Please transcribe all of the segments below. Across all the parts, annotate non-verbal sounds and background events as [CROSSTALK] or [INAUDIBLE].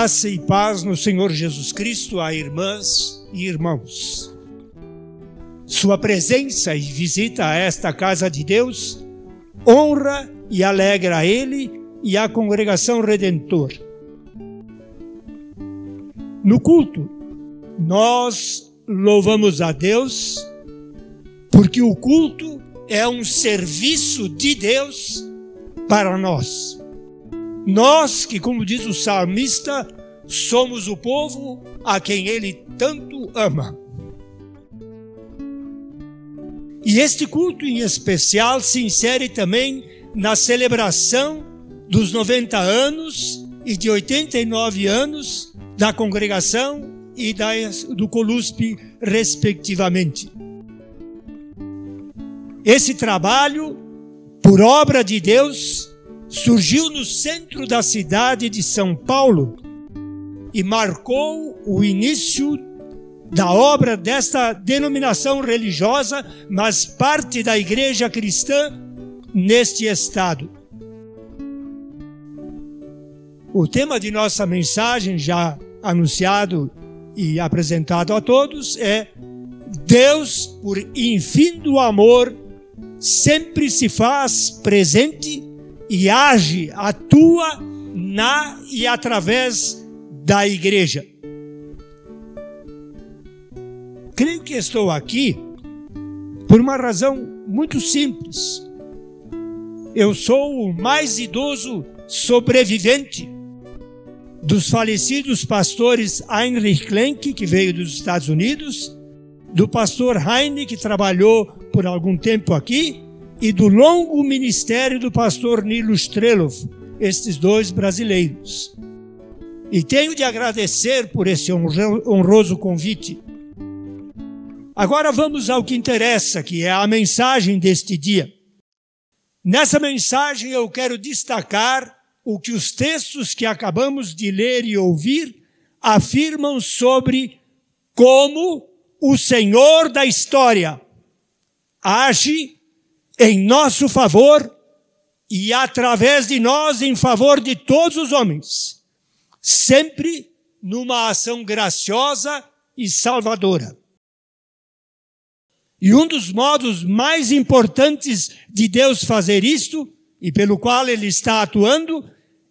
Graça e paz no Senhor Jesus Cristo a irmãs e irmãos. Sua presença e visita a esta casa de Deus honra e alegra a Ele e a congregação redentor. No culto, nós louvamos a Deus, porque o culto é um serviço de Deus para nós. Nós que, como diz o salmista, somos o povo a quem ele tanto ama. E este culto em especial se insere também na celebração dos 90 anos e de 89 anos da congregação e da, do Coluspe, respectivamente. Esse trabalho, por obra de Deus, surgiu no centro da cidade de São Paulo e marcou o início da obra desta denominação religiosa, mas parte da igreja cristã neste estado. O tema de nossa mensagem, já anunciado e apresentado a todos, é Deus, por infindo amor, sempre se faz presente e age, atua na e através da igreja. Creio que estou aqui por uma razão muito simples. Eu sou o mais idoso sobrevivente dos falecidos pastores Heinrich Klenk, que veio dos Estados Unidos, do pastor Heine, que trabalhou por algum tempo aqui, e do longo ministério do pastor Nilo Strelov, estes dois brasileiros. E tenho de agradecer por esse honroso convite. Agora vamos ao que interessa, que é a mensagem deste dia. Nessa mensagem eu quero destacar o que os textos que acabamos de ler e ouvir afirmam sobre como o Senhor da história age em nosso favor e através de nós em favor de todos os homens, sempre numa ação graciosa e salvadora. E um dos modos mais importantes de Deus fazer isto, e pelo qual ele está atuando,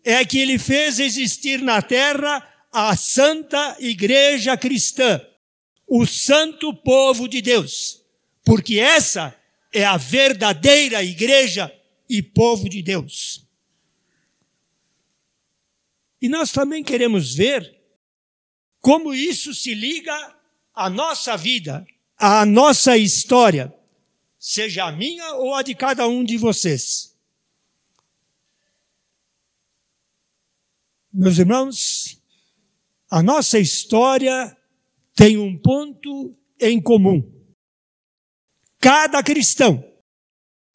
é que ele fez existir na terra a santa igreja cristã, o santo povo de Deus, porque essa é a verdadeira igreja e povo de Deus. E nós também queremos ver como isso se liga à nossa vida, à nossa história, seja a minha ou a de cada um de vocês. Meus irmãos, a nossa história tem um ponto em comum cada cristão,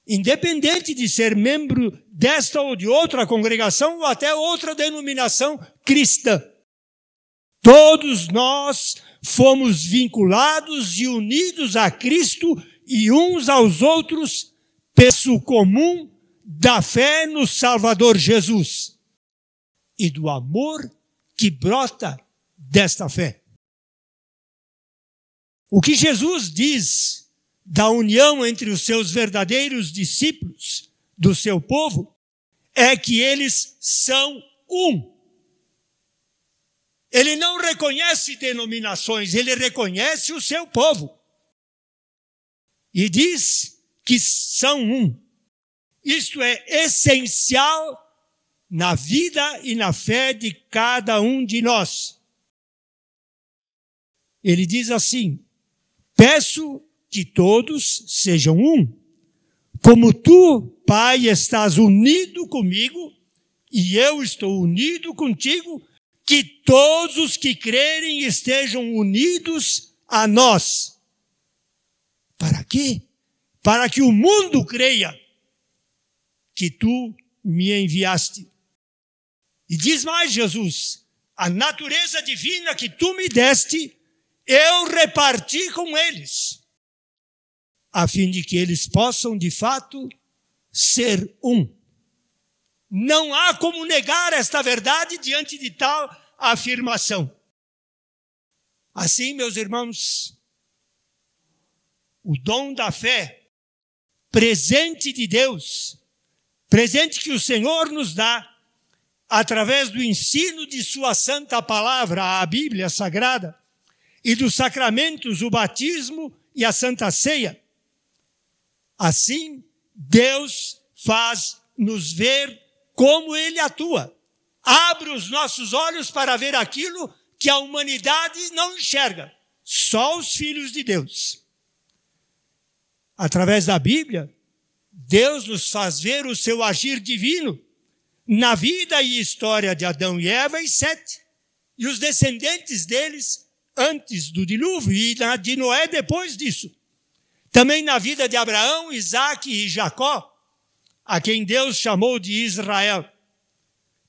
independente de ser membro desta ou de outra congregação ou até outra denominação cristã. Todos nós fomos vinculados e unidos a Cristo e uns aos outros pelo comum da fé no Salvador Jesus e do amor que brota desta fé. O que Jesus diz da união entre os seus verdadeiros discípulos, do seu povo, é que eles são um. Ele não reconhece denominações, ele reconhece o seu povo. E diz que são um. Isto é essencial na vida e na fé de cada um de nós. Ele diz assim: Peço que todos sejam um. Como tu, Pai, estás unido comigo e eu estou unido contigo, que todos os que crerem estejam unidos a nós. Para quê? Para que o mundo creia que tu me enviaste. E diz mais Jesus: a natureza divina que tu me deste, eu reparti com eles a fim de que eles possam, de fato, ser um. Não há como negar esta verdade diante de tal afirmação. Assim, meus irmãos, o dom da fé, presente de Deus, presente que o Senhor nos dá, através do ensino de Sua Santa Palavra, a Bíblia Sagrada, e dos sacramentos, o batismo e a Santa Ceia. Assim, Deus faz nos ver como Ele atua. Abre os nossos olhos para ver aquilo que a humanidade não enxerga. Só os filhos de Deus através da Bíblia, Deus nos faz ver o seu agir divino na vida e história de Adão e Eva e Sete, e os descendentes deles antes do dilúvio e de Noé depois disso. Também na vida de Abraão, Isaac e Jacó, a quem Deus chamou de Israel.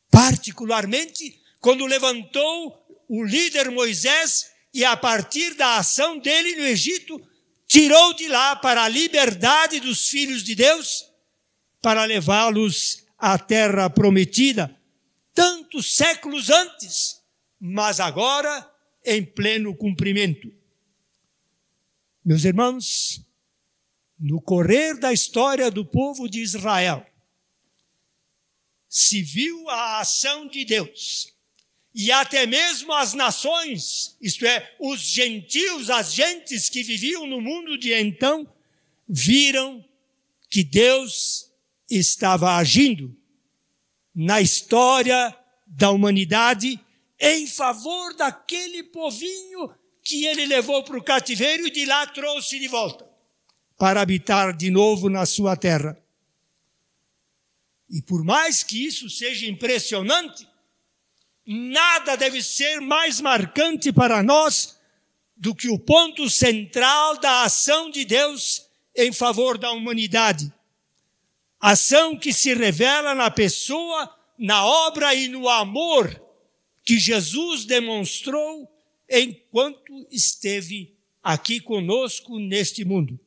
Particularmente quando levantou o líder Moisés e a partir da ação dele no Egito, tirou de lá para a liberdade dos filhos de Deus, para levá-los à terra prometida, tantos séculos antes, mas agora em pleno cumprimento. Meus irmãos, no correr da história do povo de Israel, se viu a ação de Deus. E até mesmo as nações, isto é, os gentios, as gentes que viviam no mundo de então, viram que Deus estava agindo na história da humanidade em favor daquele povinho que ele levou para o cativeiro e de lá trouxe de volta para habitar de novo na sua terra. E por mais que isso seja impressionante, Nada deve ser mais marcante para nós do que o ponto central da ação de Deus em favor da humanidade. Ação que se revela na pessoa, na obra e no amor que Jesus demonstrou enquanto esteve aqui conosco neste mundo.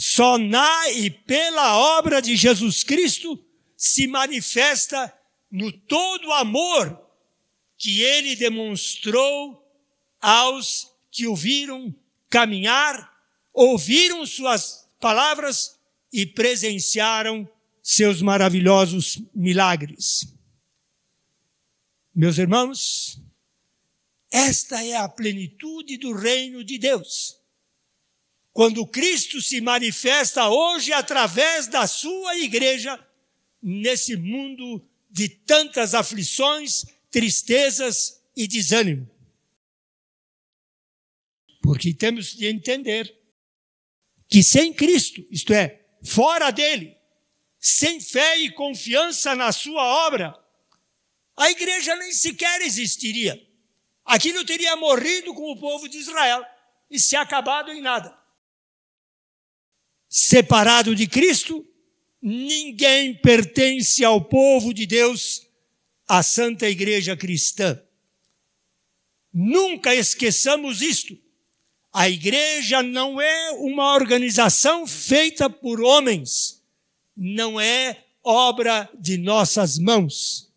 Só na e pela obra de Jesus Cristo se manifesta no todo amor que ele demonstrou aos que o viram caminhar, ouviram suas palavras e presenciaram seus maravilhosos milagres. Meus irmãos, esta é a plenitude do reino de Deus. Quando Cristo se manifesta hoje através da sua igreja nesse mundo de tantas aflições, tristezas e desânimo. Porque temos de entender que sem Cristo, isto é, fora dele, sem fé e confiança na sua obra, a igreja nem sequer existiria. Aquilo teria morrido com o povo de Israel e se acabado em nada. Separado de Cristo, Ninguém pertence ao povo de Deus, à Santa Igreja Cristã. Nunca esqueçamos isto. A igreja não é uma organização feita por homens, não é obra de nossas mãos.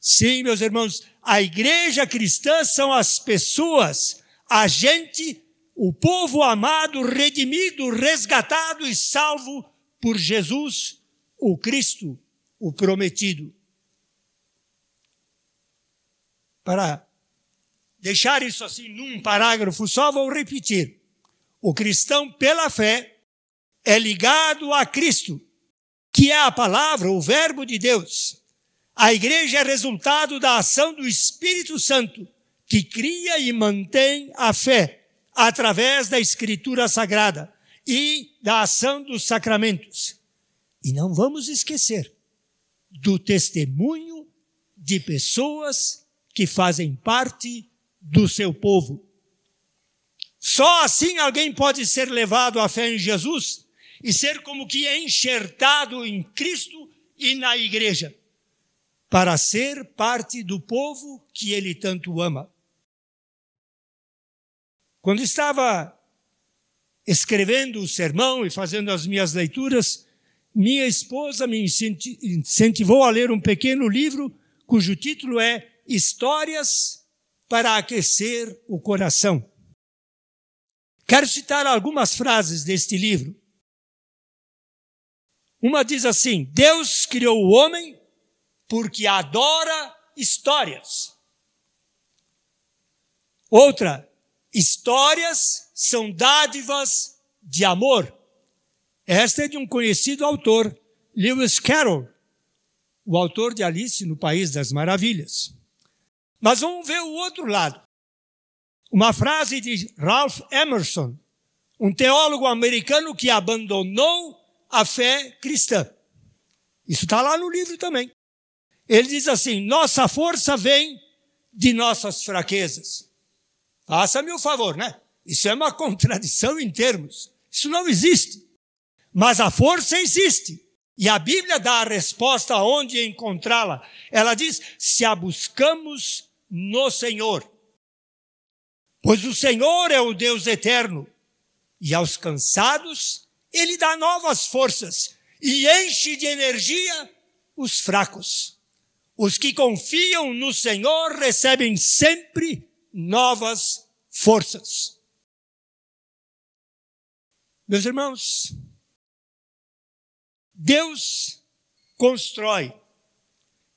Sim, meus irmãos, a igreja cristã são as pessoas, a gente, o povo amado, redimido, resgatado e salvo por Jesus, o Cristo, o prometido. Para deixar isso assim num parágrafo só, vou repetir. O cristão, pela fé, é ligado a Cristo, que é a palavra, o Verbo de Deus. A igreja é resultado da ação do Espírito Santo, que cria e mantém a fé através da Escritura Sagrada e da ação dos sacramentos. E não vamos esquecer do testemunho de pessoas que fazem parte do seu povo. Só assim alguém pode ser levado à fé em Jesus e ser como que enxertado em Cristo e na igreja, para ser parte do povo que ele tanto ama. Quando estava escrevendo o sermão e fazendo as minhas leituras, minha esposa me incentivou a ler um pequeno livro cujo título é histórias para aquecer o coração. Quero citar algumas frases deste livro. Uma diz assim: Deus criou o homem porque adora histórias. Outra, histórias são dádivas de amor. Esta é de um conhecido autor, Lewis Carroll, o autor de Alice no País das Maravilhas. Mas vamos ver o outro lado. Uma frase de Ralph Emerson, um teólogo americano que abandonou a fé cristã. Isso está lá no livro também. Ele diz assim: nossa força vem de nossas fraquezas. Faça-me o favor, né? Isso é uma [LAUGHS] contradição em termos. Isso não existe. Mas a força existe. E a Bíblia dá a resposta aonde encontrá-la. Ela diz: se a buscamos no Senhor. Pois o Senhor é o Deus eterno. E aos cansados, Ele dá novas forças e enche de energia os fracos. Os que confiam no Senhor recebem sempre novas forças. Meus irmãos, Deus constrói,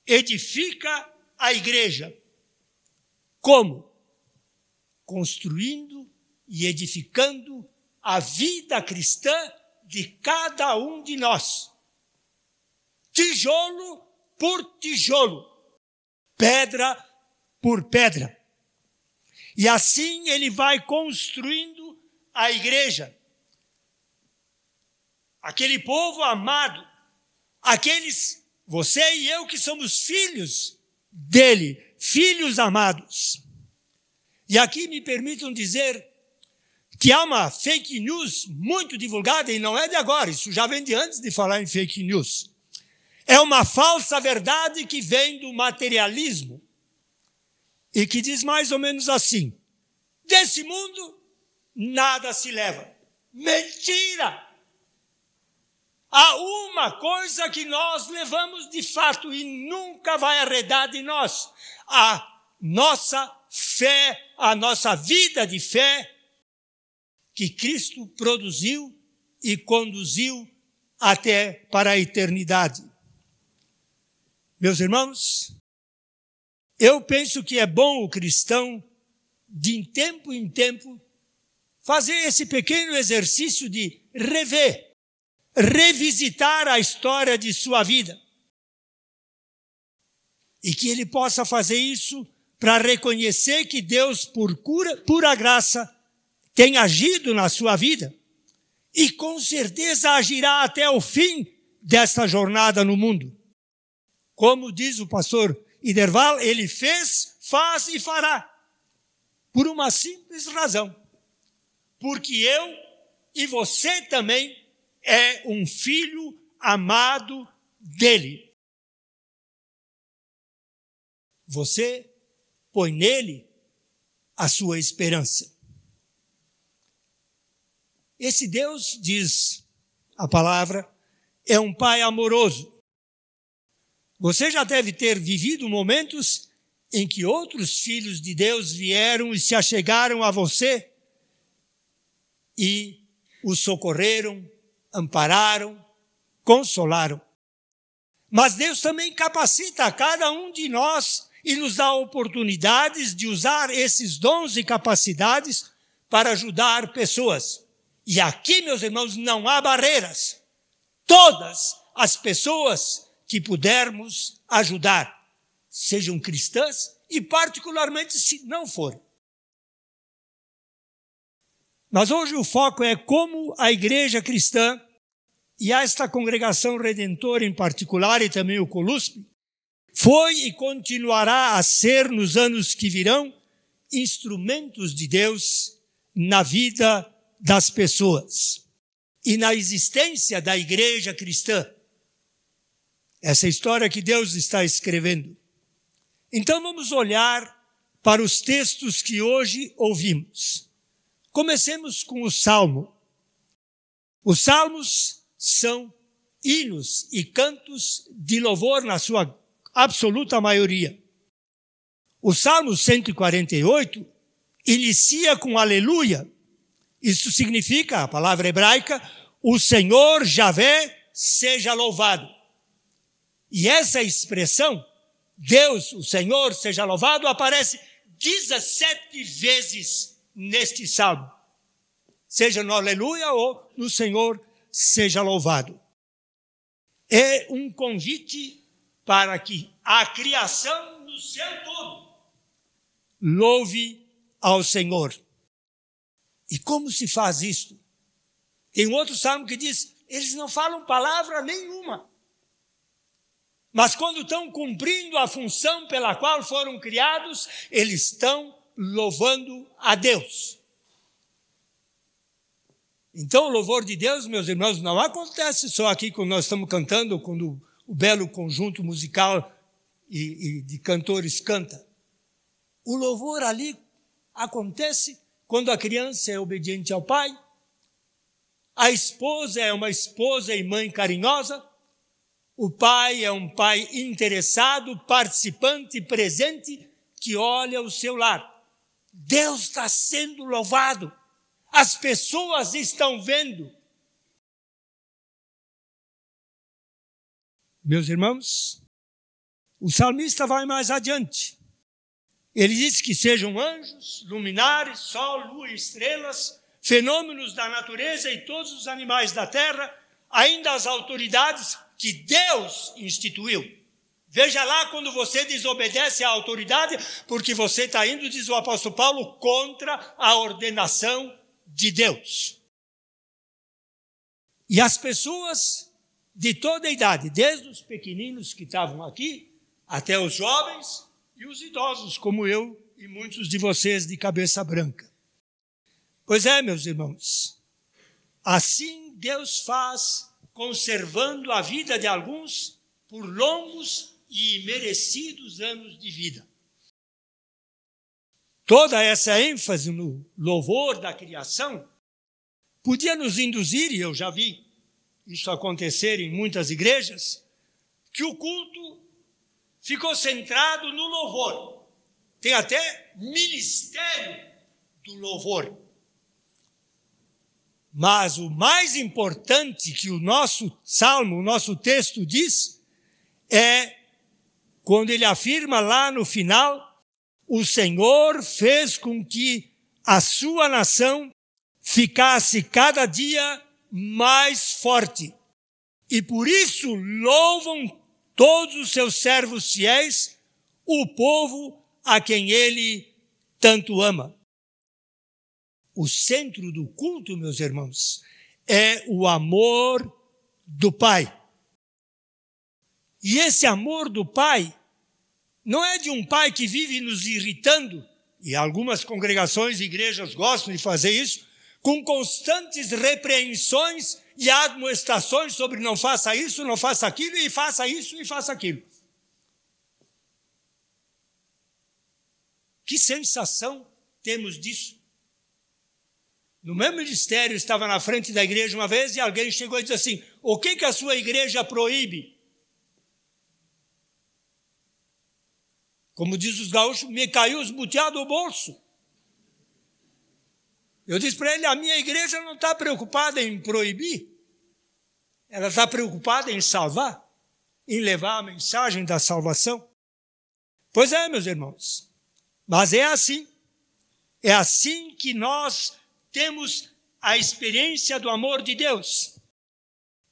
edifica a igreja. Como? Construindo e edificando a vida cristã de cada um de nós. Tijolo por tijolo, pedra por pedra. E assim ele vai construindo a igreja. Aquele povo amado, aqueles, você e eu que somos filhos dele, filhos amados. E aqui me permitam dizer que há uma fake news muito divulgada, e não é de agora, isso já vem de antes de falar em fake news. É uma falsa verdade que vem do materialismo e que diz mais ou menos assim: desse mundo nada se leva. Mentira! Há uma coisa que nós levamos de fato e nunca vai arredar de nós: a nossa fé, a nossa vida de fé que Cristo produziu e conduziu até para a eternidade. Meus irmãos, eu penso que é bom o cristão, de tempo em tempo, fazer esse pequeno exercício de rever, revisitar a história de sua vida. E que ele possa fazer isso para reconhecer que Deus, por cura, pura graça, tem agido na sua vida. E com certeza agirá até o fim desta jornada no mundo. Como diz o pastor Iderval, ele fez, faz e fará. Por uma simples razão. Porque eu e você também é um filho amado dele. Você põe nele a sua esperança. Esse Deus, diz a palavra, é um pai amoroso. Você já deve ter vivido momentos em que outros filhos de Deus vieram e se achegaram a você e o socorreram, ampararam, consolaram. Mas Deus também capacita cada um de nós e nos dá oportunidades de usar esses dons e capacidades para ajudar pessoas. E aqui, meus irmãos, não há barreiras. Todas as pessoas que pudermos ajudar, sejam cristãs e, particularmente, se não forem. Mas hoje o foco é como a igreja cristã e esta congregação redentora em particular e também o Coluspe foi e continuará a ser nos anos que virão instrumentos de Deus na vida das pessoas e na existência da igreja cristã essa história que Deus está escrevendo. Então vamos olhar para os textos que hoje ouvimos. Comecemos com o Salmo. Os salmos são hinos e cantos de louvor na sua absoluta maioria. O Salmo 148 inicia com aleluia. Isso significa, a palavra hebraica, o Senhor Javé seja louvado. E essa expressão, Deus, o Senhor seja louvado, aparece 17 vezes neste salmo. Seja no aleluia ou no Senhor seja louvado. É um convite para que a criação no céu todo louve ao Senhor. E como se faz isto? Tem outro salmo que diz: eles não falam palavra nenhuma. Mas quando estão cumprindo a função pela qual foram criados, eles estão louvando a Deus. Então, o louvor de Deus, meus irmãos, não acontece só aqui quando nós estamos cantando, quando o belo conjunto musical e, e de cantores canta. O louvor ali acontece quando a criança é obediente ao pai, a esposa é uma esposa e mãe carinhosa, o pai é um pai interessado, participante, presente, que olha o seu lar. Deus está sendo louvado, as pessoas estão vendo. Meus irmãos, o salmista vai mais adiante. Ele diz que sejam anjos, luminares, sol, lua estrelas, fenômenos da natureza e todos os animais da terra, ainda as autoridades que Deus instituiu. Veja lá quando você desobedece à autoridade, porque você está indo, diz o apóstolo Paulo, contra a ordenação de Deus. E as pessoas de toda a idade, desde os pequeninos que estavam aqui, até os jovens, e os idosos, como eu e muitos de vocês de cabeça branca. Pois é, meus irmãos, assim Deus faz, conservando a vida de alguns por longos e merecidos anos de vida. Toda essa ênfase no louvor da criação podia nos induzir, e eu já vi isso acontecer em muitas igrejas, que o culto ficou centrado no louvor. Tem até ministério do louvor. Mas o mais importante que o nosso salmo, o nosso texto diz, é quando ele afirma lá no final: o Senhor fez com que a sua nação ficasse cada dia mais forte. E por isso louvam todos os seus servos fiéis, o povo a quem ele tanto ama. O centro do culto, meus irmãos, é o amor do Pai. E esse amor do Pai não é de um pai que vive nos irritando, e algumas congregações e igrejas gostam de fazer isso, com constantes repreensões e admoestações sobre não faça isso, não faça aquilo, e faça isso e faça aquilo. Que sensação temos disso? No meu ministério, estava na frente da igreja uma vez e alguém chegou e disse assim: O que, que a sua igreja proíbe? Como diz os gaúchos, me caiu os buteados do bolso. Eu disse para ele: a minha igreja não está preocupada em proibir, ela está preocupada em salvar, em levar a mensagem da salvação. Pois é, meus irmãos, mas é assim. É assim que nós temos a experiência do amor de Deus.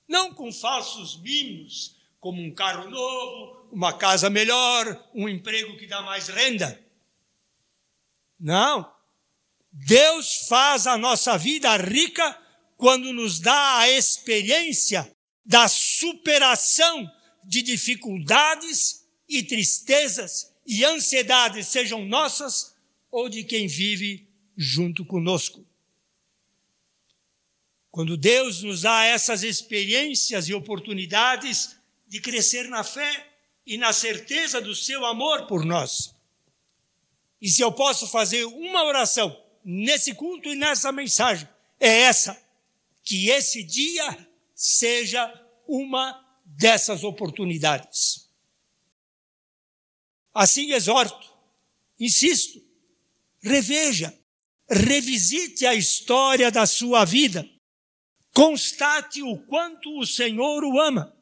Não com falsos mimos, como um carro novo, uma casa melhor, um emprego que dá mais renda. Não. Deus faz a nossa vida rica quando nos dá a experiência da superação de dificuldades e tristezas e ansiedades, sejam nossas ou de quem vive junto conosco. Quando Deus nos dá essas experiências e oportunidades de crescer na fé e na certeza do seu amor por nós. E se eu posso fazer uma oração nesse culto e nessa mensagem é essa: que esse dia seja uma dessas oportunidades. Assim exorto insisto, reveja, revisite a história da sua vida, constate o quanto o Senhor o ama.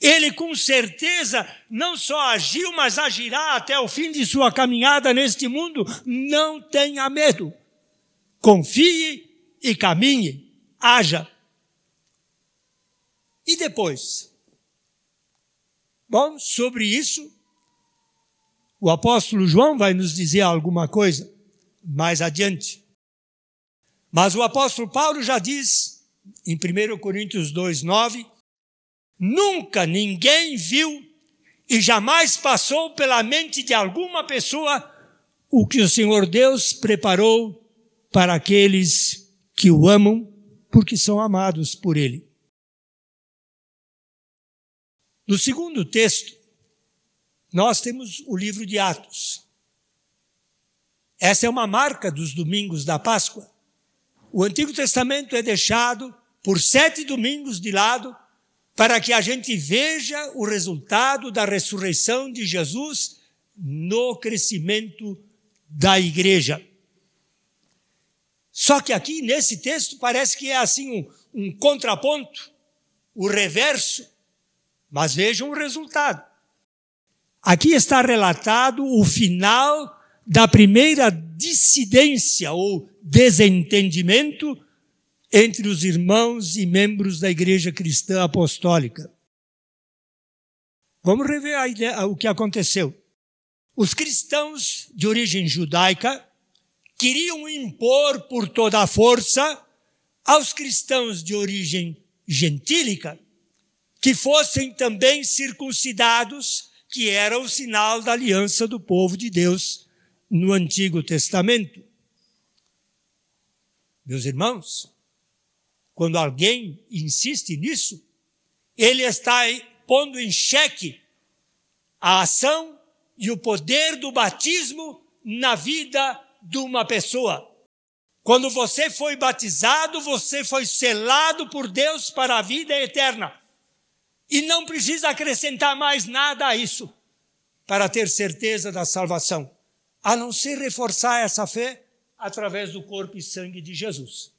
Ele com certeza não só agiu, mas agirá até o fim de sua caminhada neste mundo. Não tenha medo. Confie e caminhe. Haja. E depois? Bom, sobre isso, o apóstolo João vai nos dizer alguma coisa mais adiante. Mas o apóstolo Paulo já diz, em 1 Coríntios 2, 9, nunca ninguém viu e jamais passou pela mente de alguma pessoa o que o Senhor Deus preparou para aqueles que o amam, porque são amados por Ele. No segundo texto, nós temos o livro de Atos. Essa é uma marca dos domingos da Páscoa. O Antigo Testamento é deixado por sete domingos de lado para que a gente veja o resultado da ressurreição de Jesus no crescimento da igreja. Só que aqui nesse texto parece que é assim um, um contraponto, o reverso. Mas vejam o resultado. Aqui está relatado o final da primeira dissidência ou desentendimento entre os irmãos e membros da Igreja Cristã Apostólica. Vamos rever a ideia, o que aconteceu. Os cristãos de origem judaica queriam impor por toda a força aos cristãos de origem gentílica que fossem também circuncidados, que era o sinal da aliança do povo de Deus no Antigo Testamento. Meus irmãos, quando alguém insiste nisso, ele está pondo em xeque a ação e o poder do batismo na vida de uma pessoa. Quando você foi batizado, você foi selado por Deus para a vida eterna. E não precisa acrescentar mais nada a isso para ter certeza da salvação a não ser reforçar essa fé através do corpo e sangue de Jesus,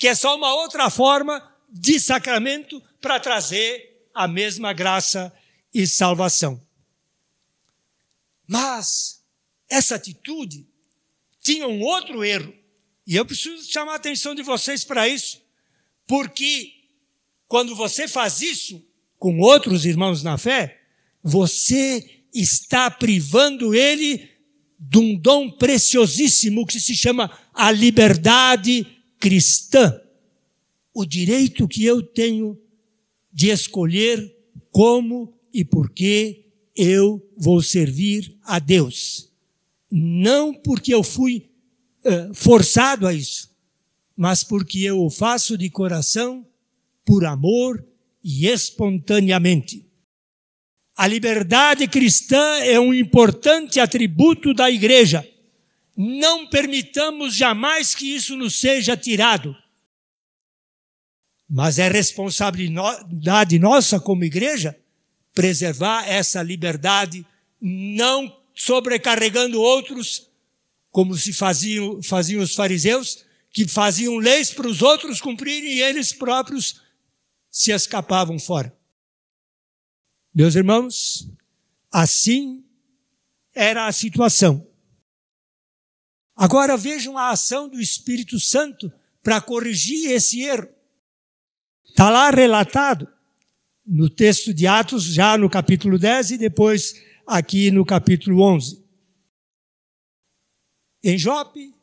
que é só uma outra forma de sacramento para trazer a mesma graça e salvação. Mas essa atitude tinha um outro erro, e eu preciso chamar a atenção de vocês para isso, porque quando você faz isso com outros irmãos na fé, você está privando ele de um dom preciosíssimo que se chama a liberdade cristã. O direito que eu tenho de escolher como e por que eu vou servir a Deus. Não porque eu fui uh, forçado a isso, mas porque eu o faço de coração, por amor e espontaneamente. A liberdade cristã é um importante atributo da igreja. Não permitamos jamais que isso nos seja tirado. Mas é responsabilidade nossa como igreja preservar essa liberdade, não sobrecarregando outros, como se faziam, faziam os fariseus, que faziam leis para os outros cumprirem e eles próprios se escapavam fora. Meus irmãos, assim era a situação. Agora vejam a ação do Espírito Santo para corrigir esse erro. Está lá relatado no texto de Atos, já no capítulo 10 e depois aqui no capítulo 11. Em Jope,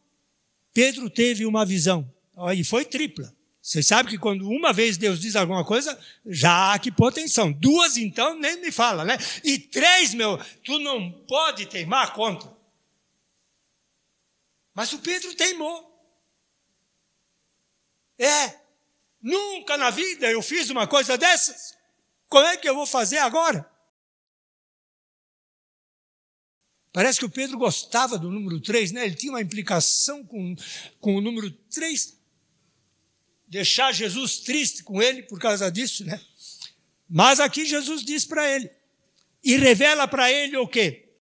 Pedro teve uma visão, e foi tripla. Você sabe que quando uma vez Deus diz alguma coisa, já há que pôr atenção. Duas, então, nem me fala, né? E três, meu, tu não pode teimar contra. Mas o Pedro teimou. É, nunca na vida eu fiz uma coisa dessas. Como é que eu vou fazer agora? Parece que o Pedro gostava do número 3, né? Ele tinha uma implicação com, com o número 3 deixar Jesus triste com ele por causa disso, né? Mas aqui Jesus diz para ele, e revela para ele o quê?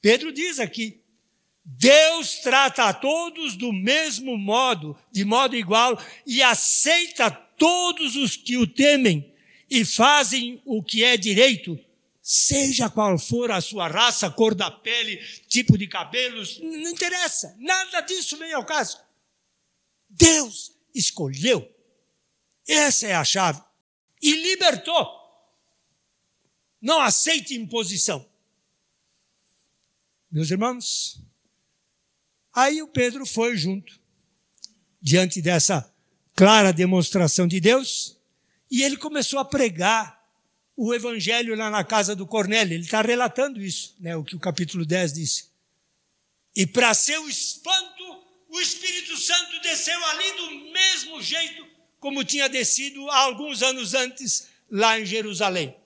Pedro diz aqui, Deus trata a todos do mesmo modo, de modo igual, e aceita todos os que o temem e fazem o que é direito, seja qual for a sua raça, cor da pele, tipo de cabelos, não interessa, nada disso vem ao caso. Deus escolheu. Essa é a chave. E libertou. Não aceite imposição. Meus irmãos, aí o Pedro foi junto, diante dessa clara demonstração de Deus, e ele começou a pregar o evangelho lá na casa do Cornélio. Ele está relatando isso, né, o que o capítulo 10 disse. E para seu espanto, o Espírito Santo desceu ali do mesmo jeito como tinha descido há alguns anos antes lá em Jerusalém.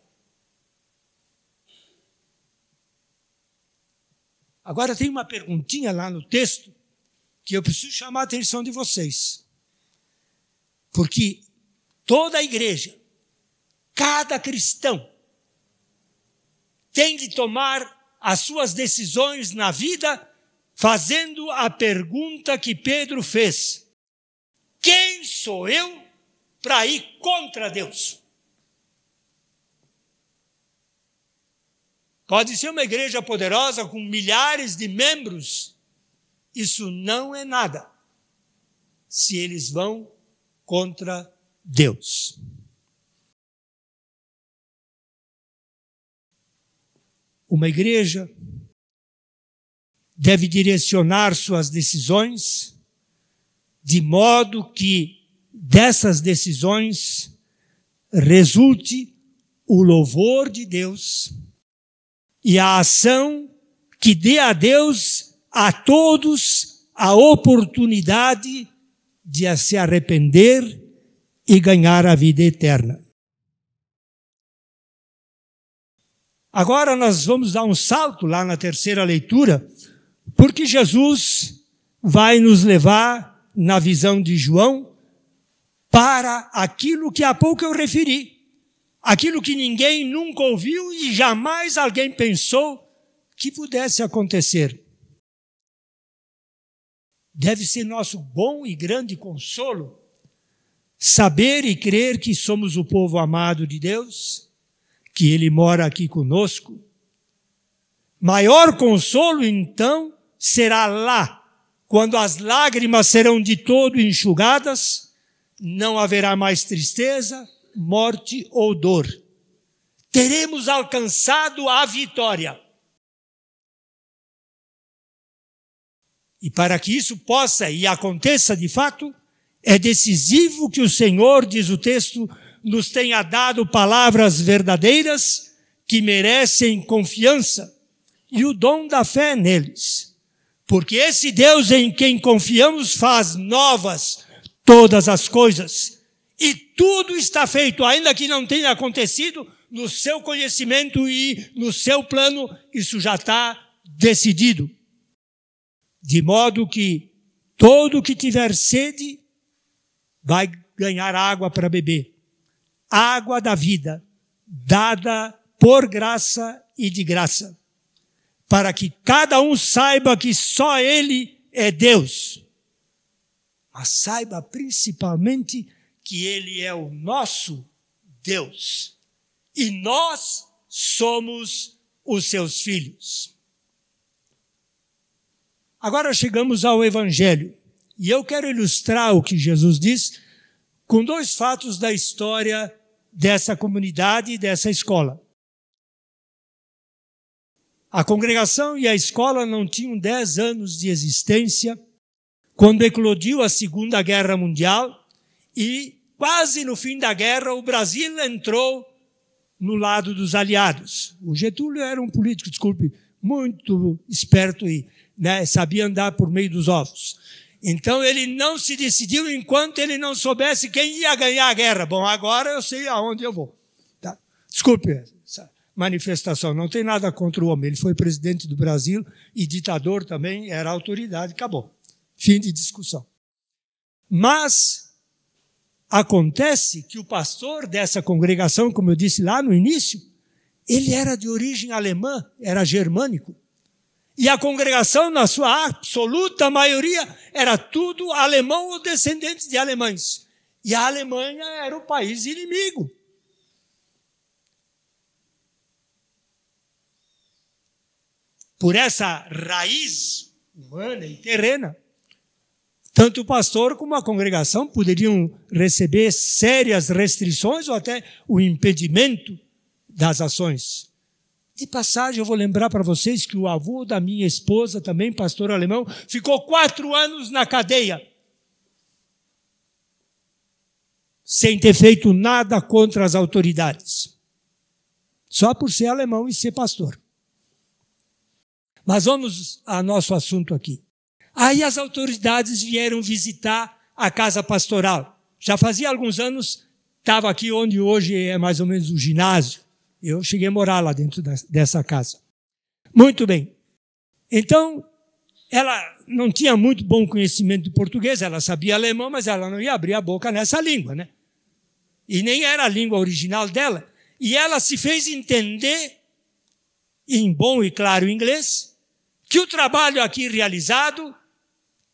Agora tem uma perguntinha lá no texto que eu preciso chamar a atenção de vocês. Porque toda a igreja, cada cristão, tem de tomar as suas decisões na vida fazendo a pergunta que Pedro fez: Quem sou eu para ir contra Deus? Pode ser uma igreja poderosa com milhares de membros. Isso não é nada se eles vão contra Deus. Uma igreja deve direcionar suas decisões de modo que dessas decisões resulte o louvor de Deus e a ação que dê a Deus a todos a oportunidade de se arrepender e ganhar a vida eterna. Agora nós vamos dar um salto lá na terceira leitura, porque Jesus vai nos levar, na visão de João, para aquilo que há pouco eu referi aquilo que ninguém nunca ouviu e jamais alguém pensou que pudesse acontecer. Deve ser nosso bom e grande consolo saber e crer que somos o povo amado de Deus, que Ele mora aqui conosco. Maior consolo, então, será lá, quando as lágrimas serão de todo enxugadas, não haverá mais tristeza, morte ou dor. Teremos alcançado a vitória. E para que isso possa e aconteça de fato, é decisivo que o Senhor, diz o texto, nos tenha dado palavras verdadeiras que merecem confiança e o dom da fé neles. Porque esse Deus em quem confiamos faz novas todas as coisas e tudo está feito, ainda que não tenha acontecido, no seu conhecimento e no seu plano, isso já está decidido. De modo que todo que tiver sede vai ganhar água para beber. Água da vida, dada por graça e de graça. Para que cada um saiba que só Ele é Deus. Mas saiba principalmente que Ele é o nosso Deus e nós somos os seus filhos. Agora chegamos ao Evangelho e eu quero ilustrar o que Jesus diz com dois fatos da história dessa comunidade e dessa escola. A congregação e a escola não tinham dez anos de existência quando eclodiu a Segunda Guerra Mundial e quase no fim da guerra, o Brasil entrou no lado dos aliados. O Getúlio era um político, desculpe, muito esperto e né, sabia andar por meio dos ovos. Então ele não se decidiu enquanto ele não soubesse quem ia ganhar a guerra. Bom, agora eu sei aonde eu vou. Tá? Desculpe essa manifestação, não tem nada contra o homem. Ele foi presidente do Brasil e ditador também, era autoridade, acabou. Fim de discussão. Mas Acontece que o pastor dessa congregação, como eu disse lá no início, ele era de origem alemã, era germânico. E a congregação, na sua absoluta maioria, era tudo alemão ou descendentes de alemães. E a Alemanha era o país inimigo. Por essa raiz humana e terrena, tanto o pastor como a congregação poderiam receber sérias restrições ou até o impedimento das ações. De passagem, eu vou lembrar para vocês que o avô da minha esposa, também pastor alemão, ficou quatro anos na cadeia. Sem ter feito nada contra as autoridades. Só por ser alemão e ser pastor. Mas vamos ao nosso assunto aqui. Aí as autoridades vieram visitar a casa pastoral. Já fazia alguns anos, estava aqui onde hoje é mais ou menos o ginásio. Eu cheguei a morar lá dentro dessa casa. Muito bem. Então, ela não tinha muito bom conhecimento de português, ela sabia alemão, mas ela não ia abrir a boca nessa língua, né? E nem era a língua original dela. E ela se fez entender, em bom e claro inglês, que o trabalho aqui realizado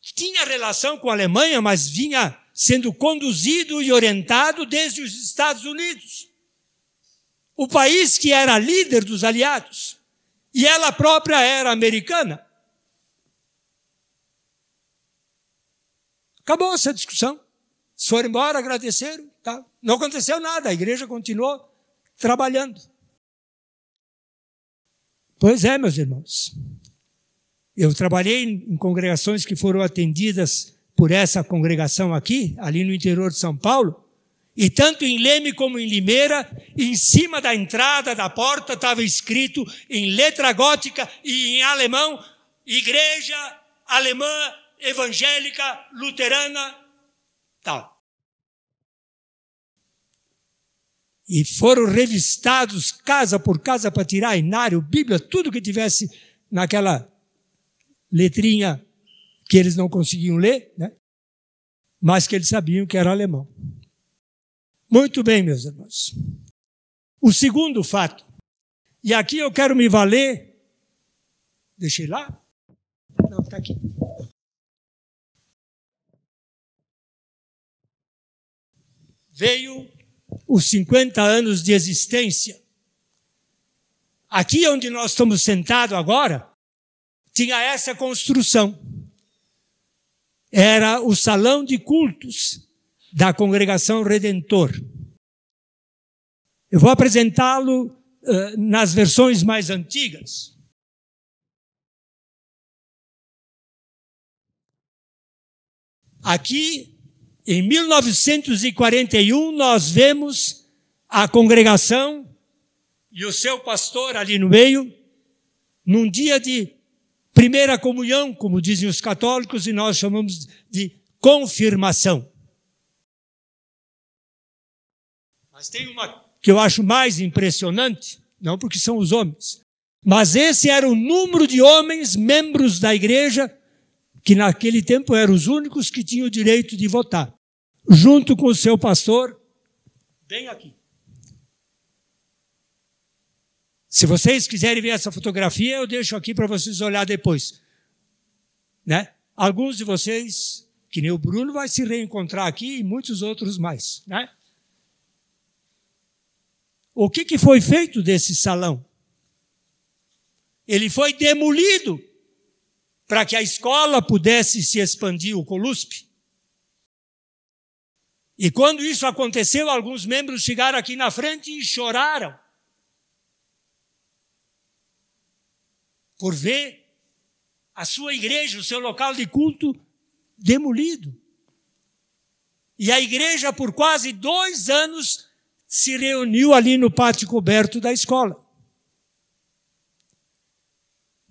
tinha relação com a Alemanha, mas vinha sendo conduzido e orientado desde os Estados Unidos o país que era líder dos aliados, e ela própria era americana. Acabou essa discussão. Foram embora, agradeceram. Tá? Não aconteceu nada, a igreja continuou trabalhando. Pois é, meus irmãos. Eu trabalhei em congregações que foram atendidas por essa congregação aqui, ali no interior de São Paulo, e tanto em Leme como em Limeira, em cima da entrada da porta estava escrito em letra gótica e em alemão: Igreja Alemã Evangélica Luterana, tal. E foram revistados casa por casa para tirar inário, Bíblia, tudo que tivesse naquela letrinha que eles não conseguiam ler, né? mas que eles sabiam que era alemão. Muito bem, meus irmãos. O segundo fato, e aqui eu quero me valer, deixei lá? Não, está aqui. Veio os 50 anos de existência. Aqui onde nós estamos sentados agora, tinha essa construção. Era o salão de cultos da congregação Redentor. Eu vou apresentá-lo uh, nas versões mais antigas. Aqui, em 1941, nós vemos a congregação e o seu pastor ali no meio, num dia de primeira comunhão, como dizem os católicos, e nós chamamos de confirmação. Mas tem uma que eu acho mais impressionante, não porque são os homens, mas esse era o número de homens membros da igreja que naquele tempo eram os únicos que tinham o direito de votar, junto com o seu pastor, bem aqui. Se vocês quiserem ver essa fotografia, eu deixo aqui para vocês olhar depois. Né? Alguns de vocês, que nem o Bruno, vai se reencontrar aqui e muitos outros mais. Né? O que, que foi feito desse salão? Ele foi demolido para que a escola pudesse se expandir, o Colusp. E quando isso aconteceu, alguns membros chegaram aqui na frente e choraram. Por ver a sua igreja, o seu local de culto demolido. E a igreja, por quase dois anos, se reuniu ali no pátio coberto da escola.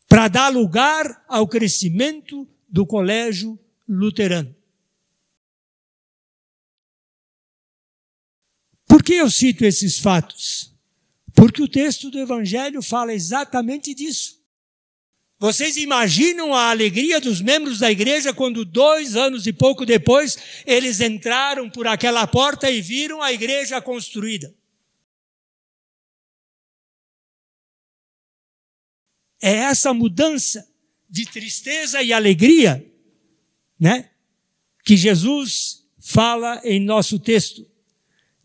Para dar lugar ao crescimento do colégio luterano. Por que eu cito esses fatos? Porque o texto do Evangelho fala exatamente disso. Vocês imaginam a alegria dos membros da igreja quando dois anos e pouco depois eles entraram por aquela porta e viram a igreja construída? É essa mudança de tristeza e alegria, né? Que Jesus fala em nosso texto,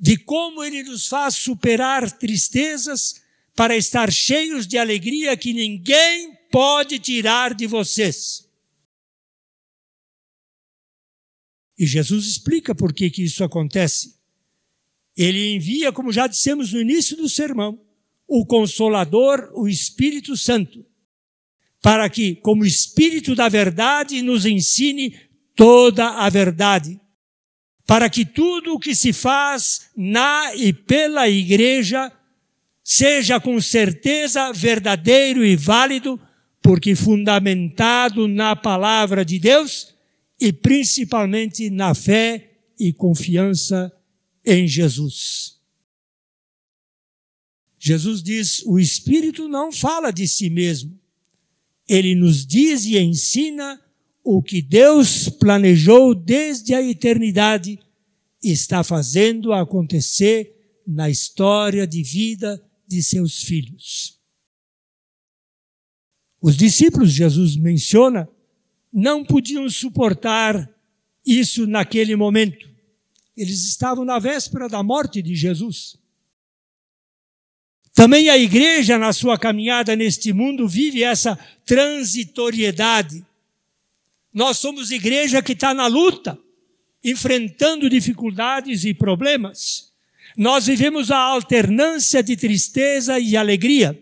de como ele nos faz superar tristezas para estar cheios de alegria que ninguém pode tirar de vocês. E Jesus explica por que, que isso acontece. Ele envia, como já dissemos no início do sermão, o Consolador, o Espírito Santo, para que, como Espírito da verdade, nos ensine toda a verdade, para que tudo o que se faz na e pela igreja seja com certeza verdadeiro e válido, porque fundamentado na palavra de Deus e principalmente na fé e confiança em Jesus. Jesus diz: o Espírito não fala de si mesmo. Ele nos diz e ensina o que Deus planejou desde a eternidade e está fazendo acontecer na história de vida de seus filhos. Os discípulos, Jesus menciona, não podiam suportar isso naquele momento. Eles estavam na véspera da morte de Jesus. Também a igreja, na sua caminhada neste mundo, vive essa transitoriedade. Nós somos igreja que está na luta, enfrentando dificuldades e problemas. Nós vivemos a alternância de tristeza e alegria.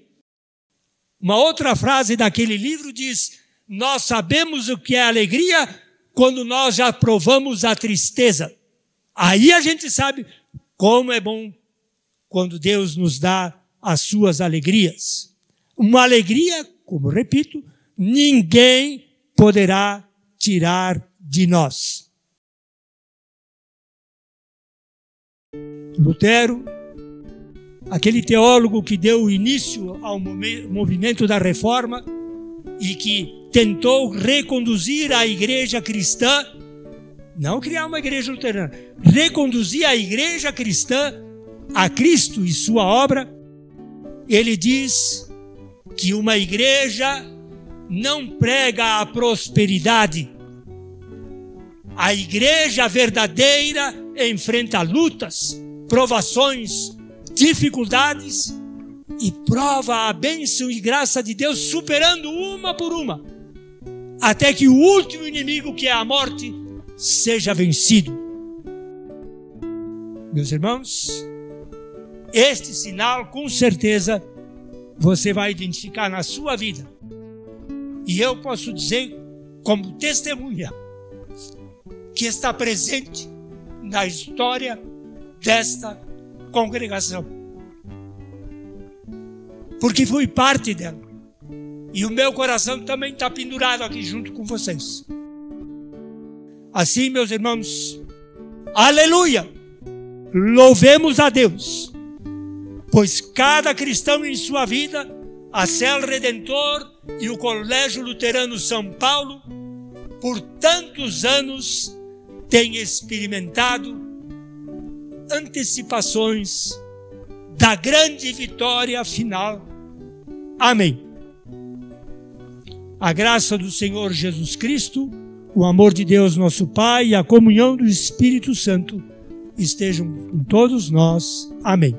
Uma outra frase daquele livro diz: Nós sabemos o que é alegria quando nós já provamos a tristeza. Aí a gente sabe como é bom quando Deus nos dá as suas alegrias. Uma alegria, como repito, ninguém poderá tirar de nós. Lutero, aquele teólogo que deu início ao movimento da reforma e que tentou reconduzir a igreja cristã não criar uma igreja luterana. Reconduzir a igreja cristã a Cristo e sua obra. Ele diz que uma igreja não prega a prosperidade. A igreja verdadeira enfrenta lutas, provações, dificuldades e prova a bênção e graça de Deus superando uma por uma, até que o último inimigo, que é a morte, seja vencido. Meus irmãos, este sinal com certeza você vai identificar na sua vida. E eu posso dizer, como testemunha, que está presente na história desta congregação. Porque fui parte dela. E o meu coração também está pendurado aqui junto com vocês. Assim, meus irmãos, aleluia! Louvemos a Deus, pois cada cristão em sua vida, a Cel Redentor e o Colégio Luterano São Paulo, por tantos anos, tem experimentado antecipações da grande vitória final. Amém. A graça do Senhor Jesus Cristo o amor de Deus, nosso Pai, e a comunhão do Espírito Santo estejam com todos nós. Amém.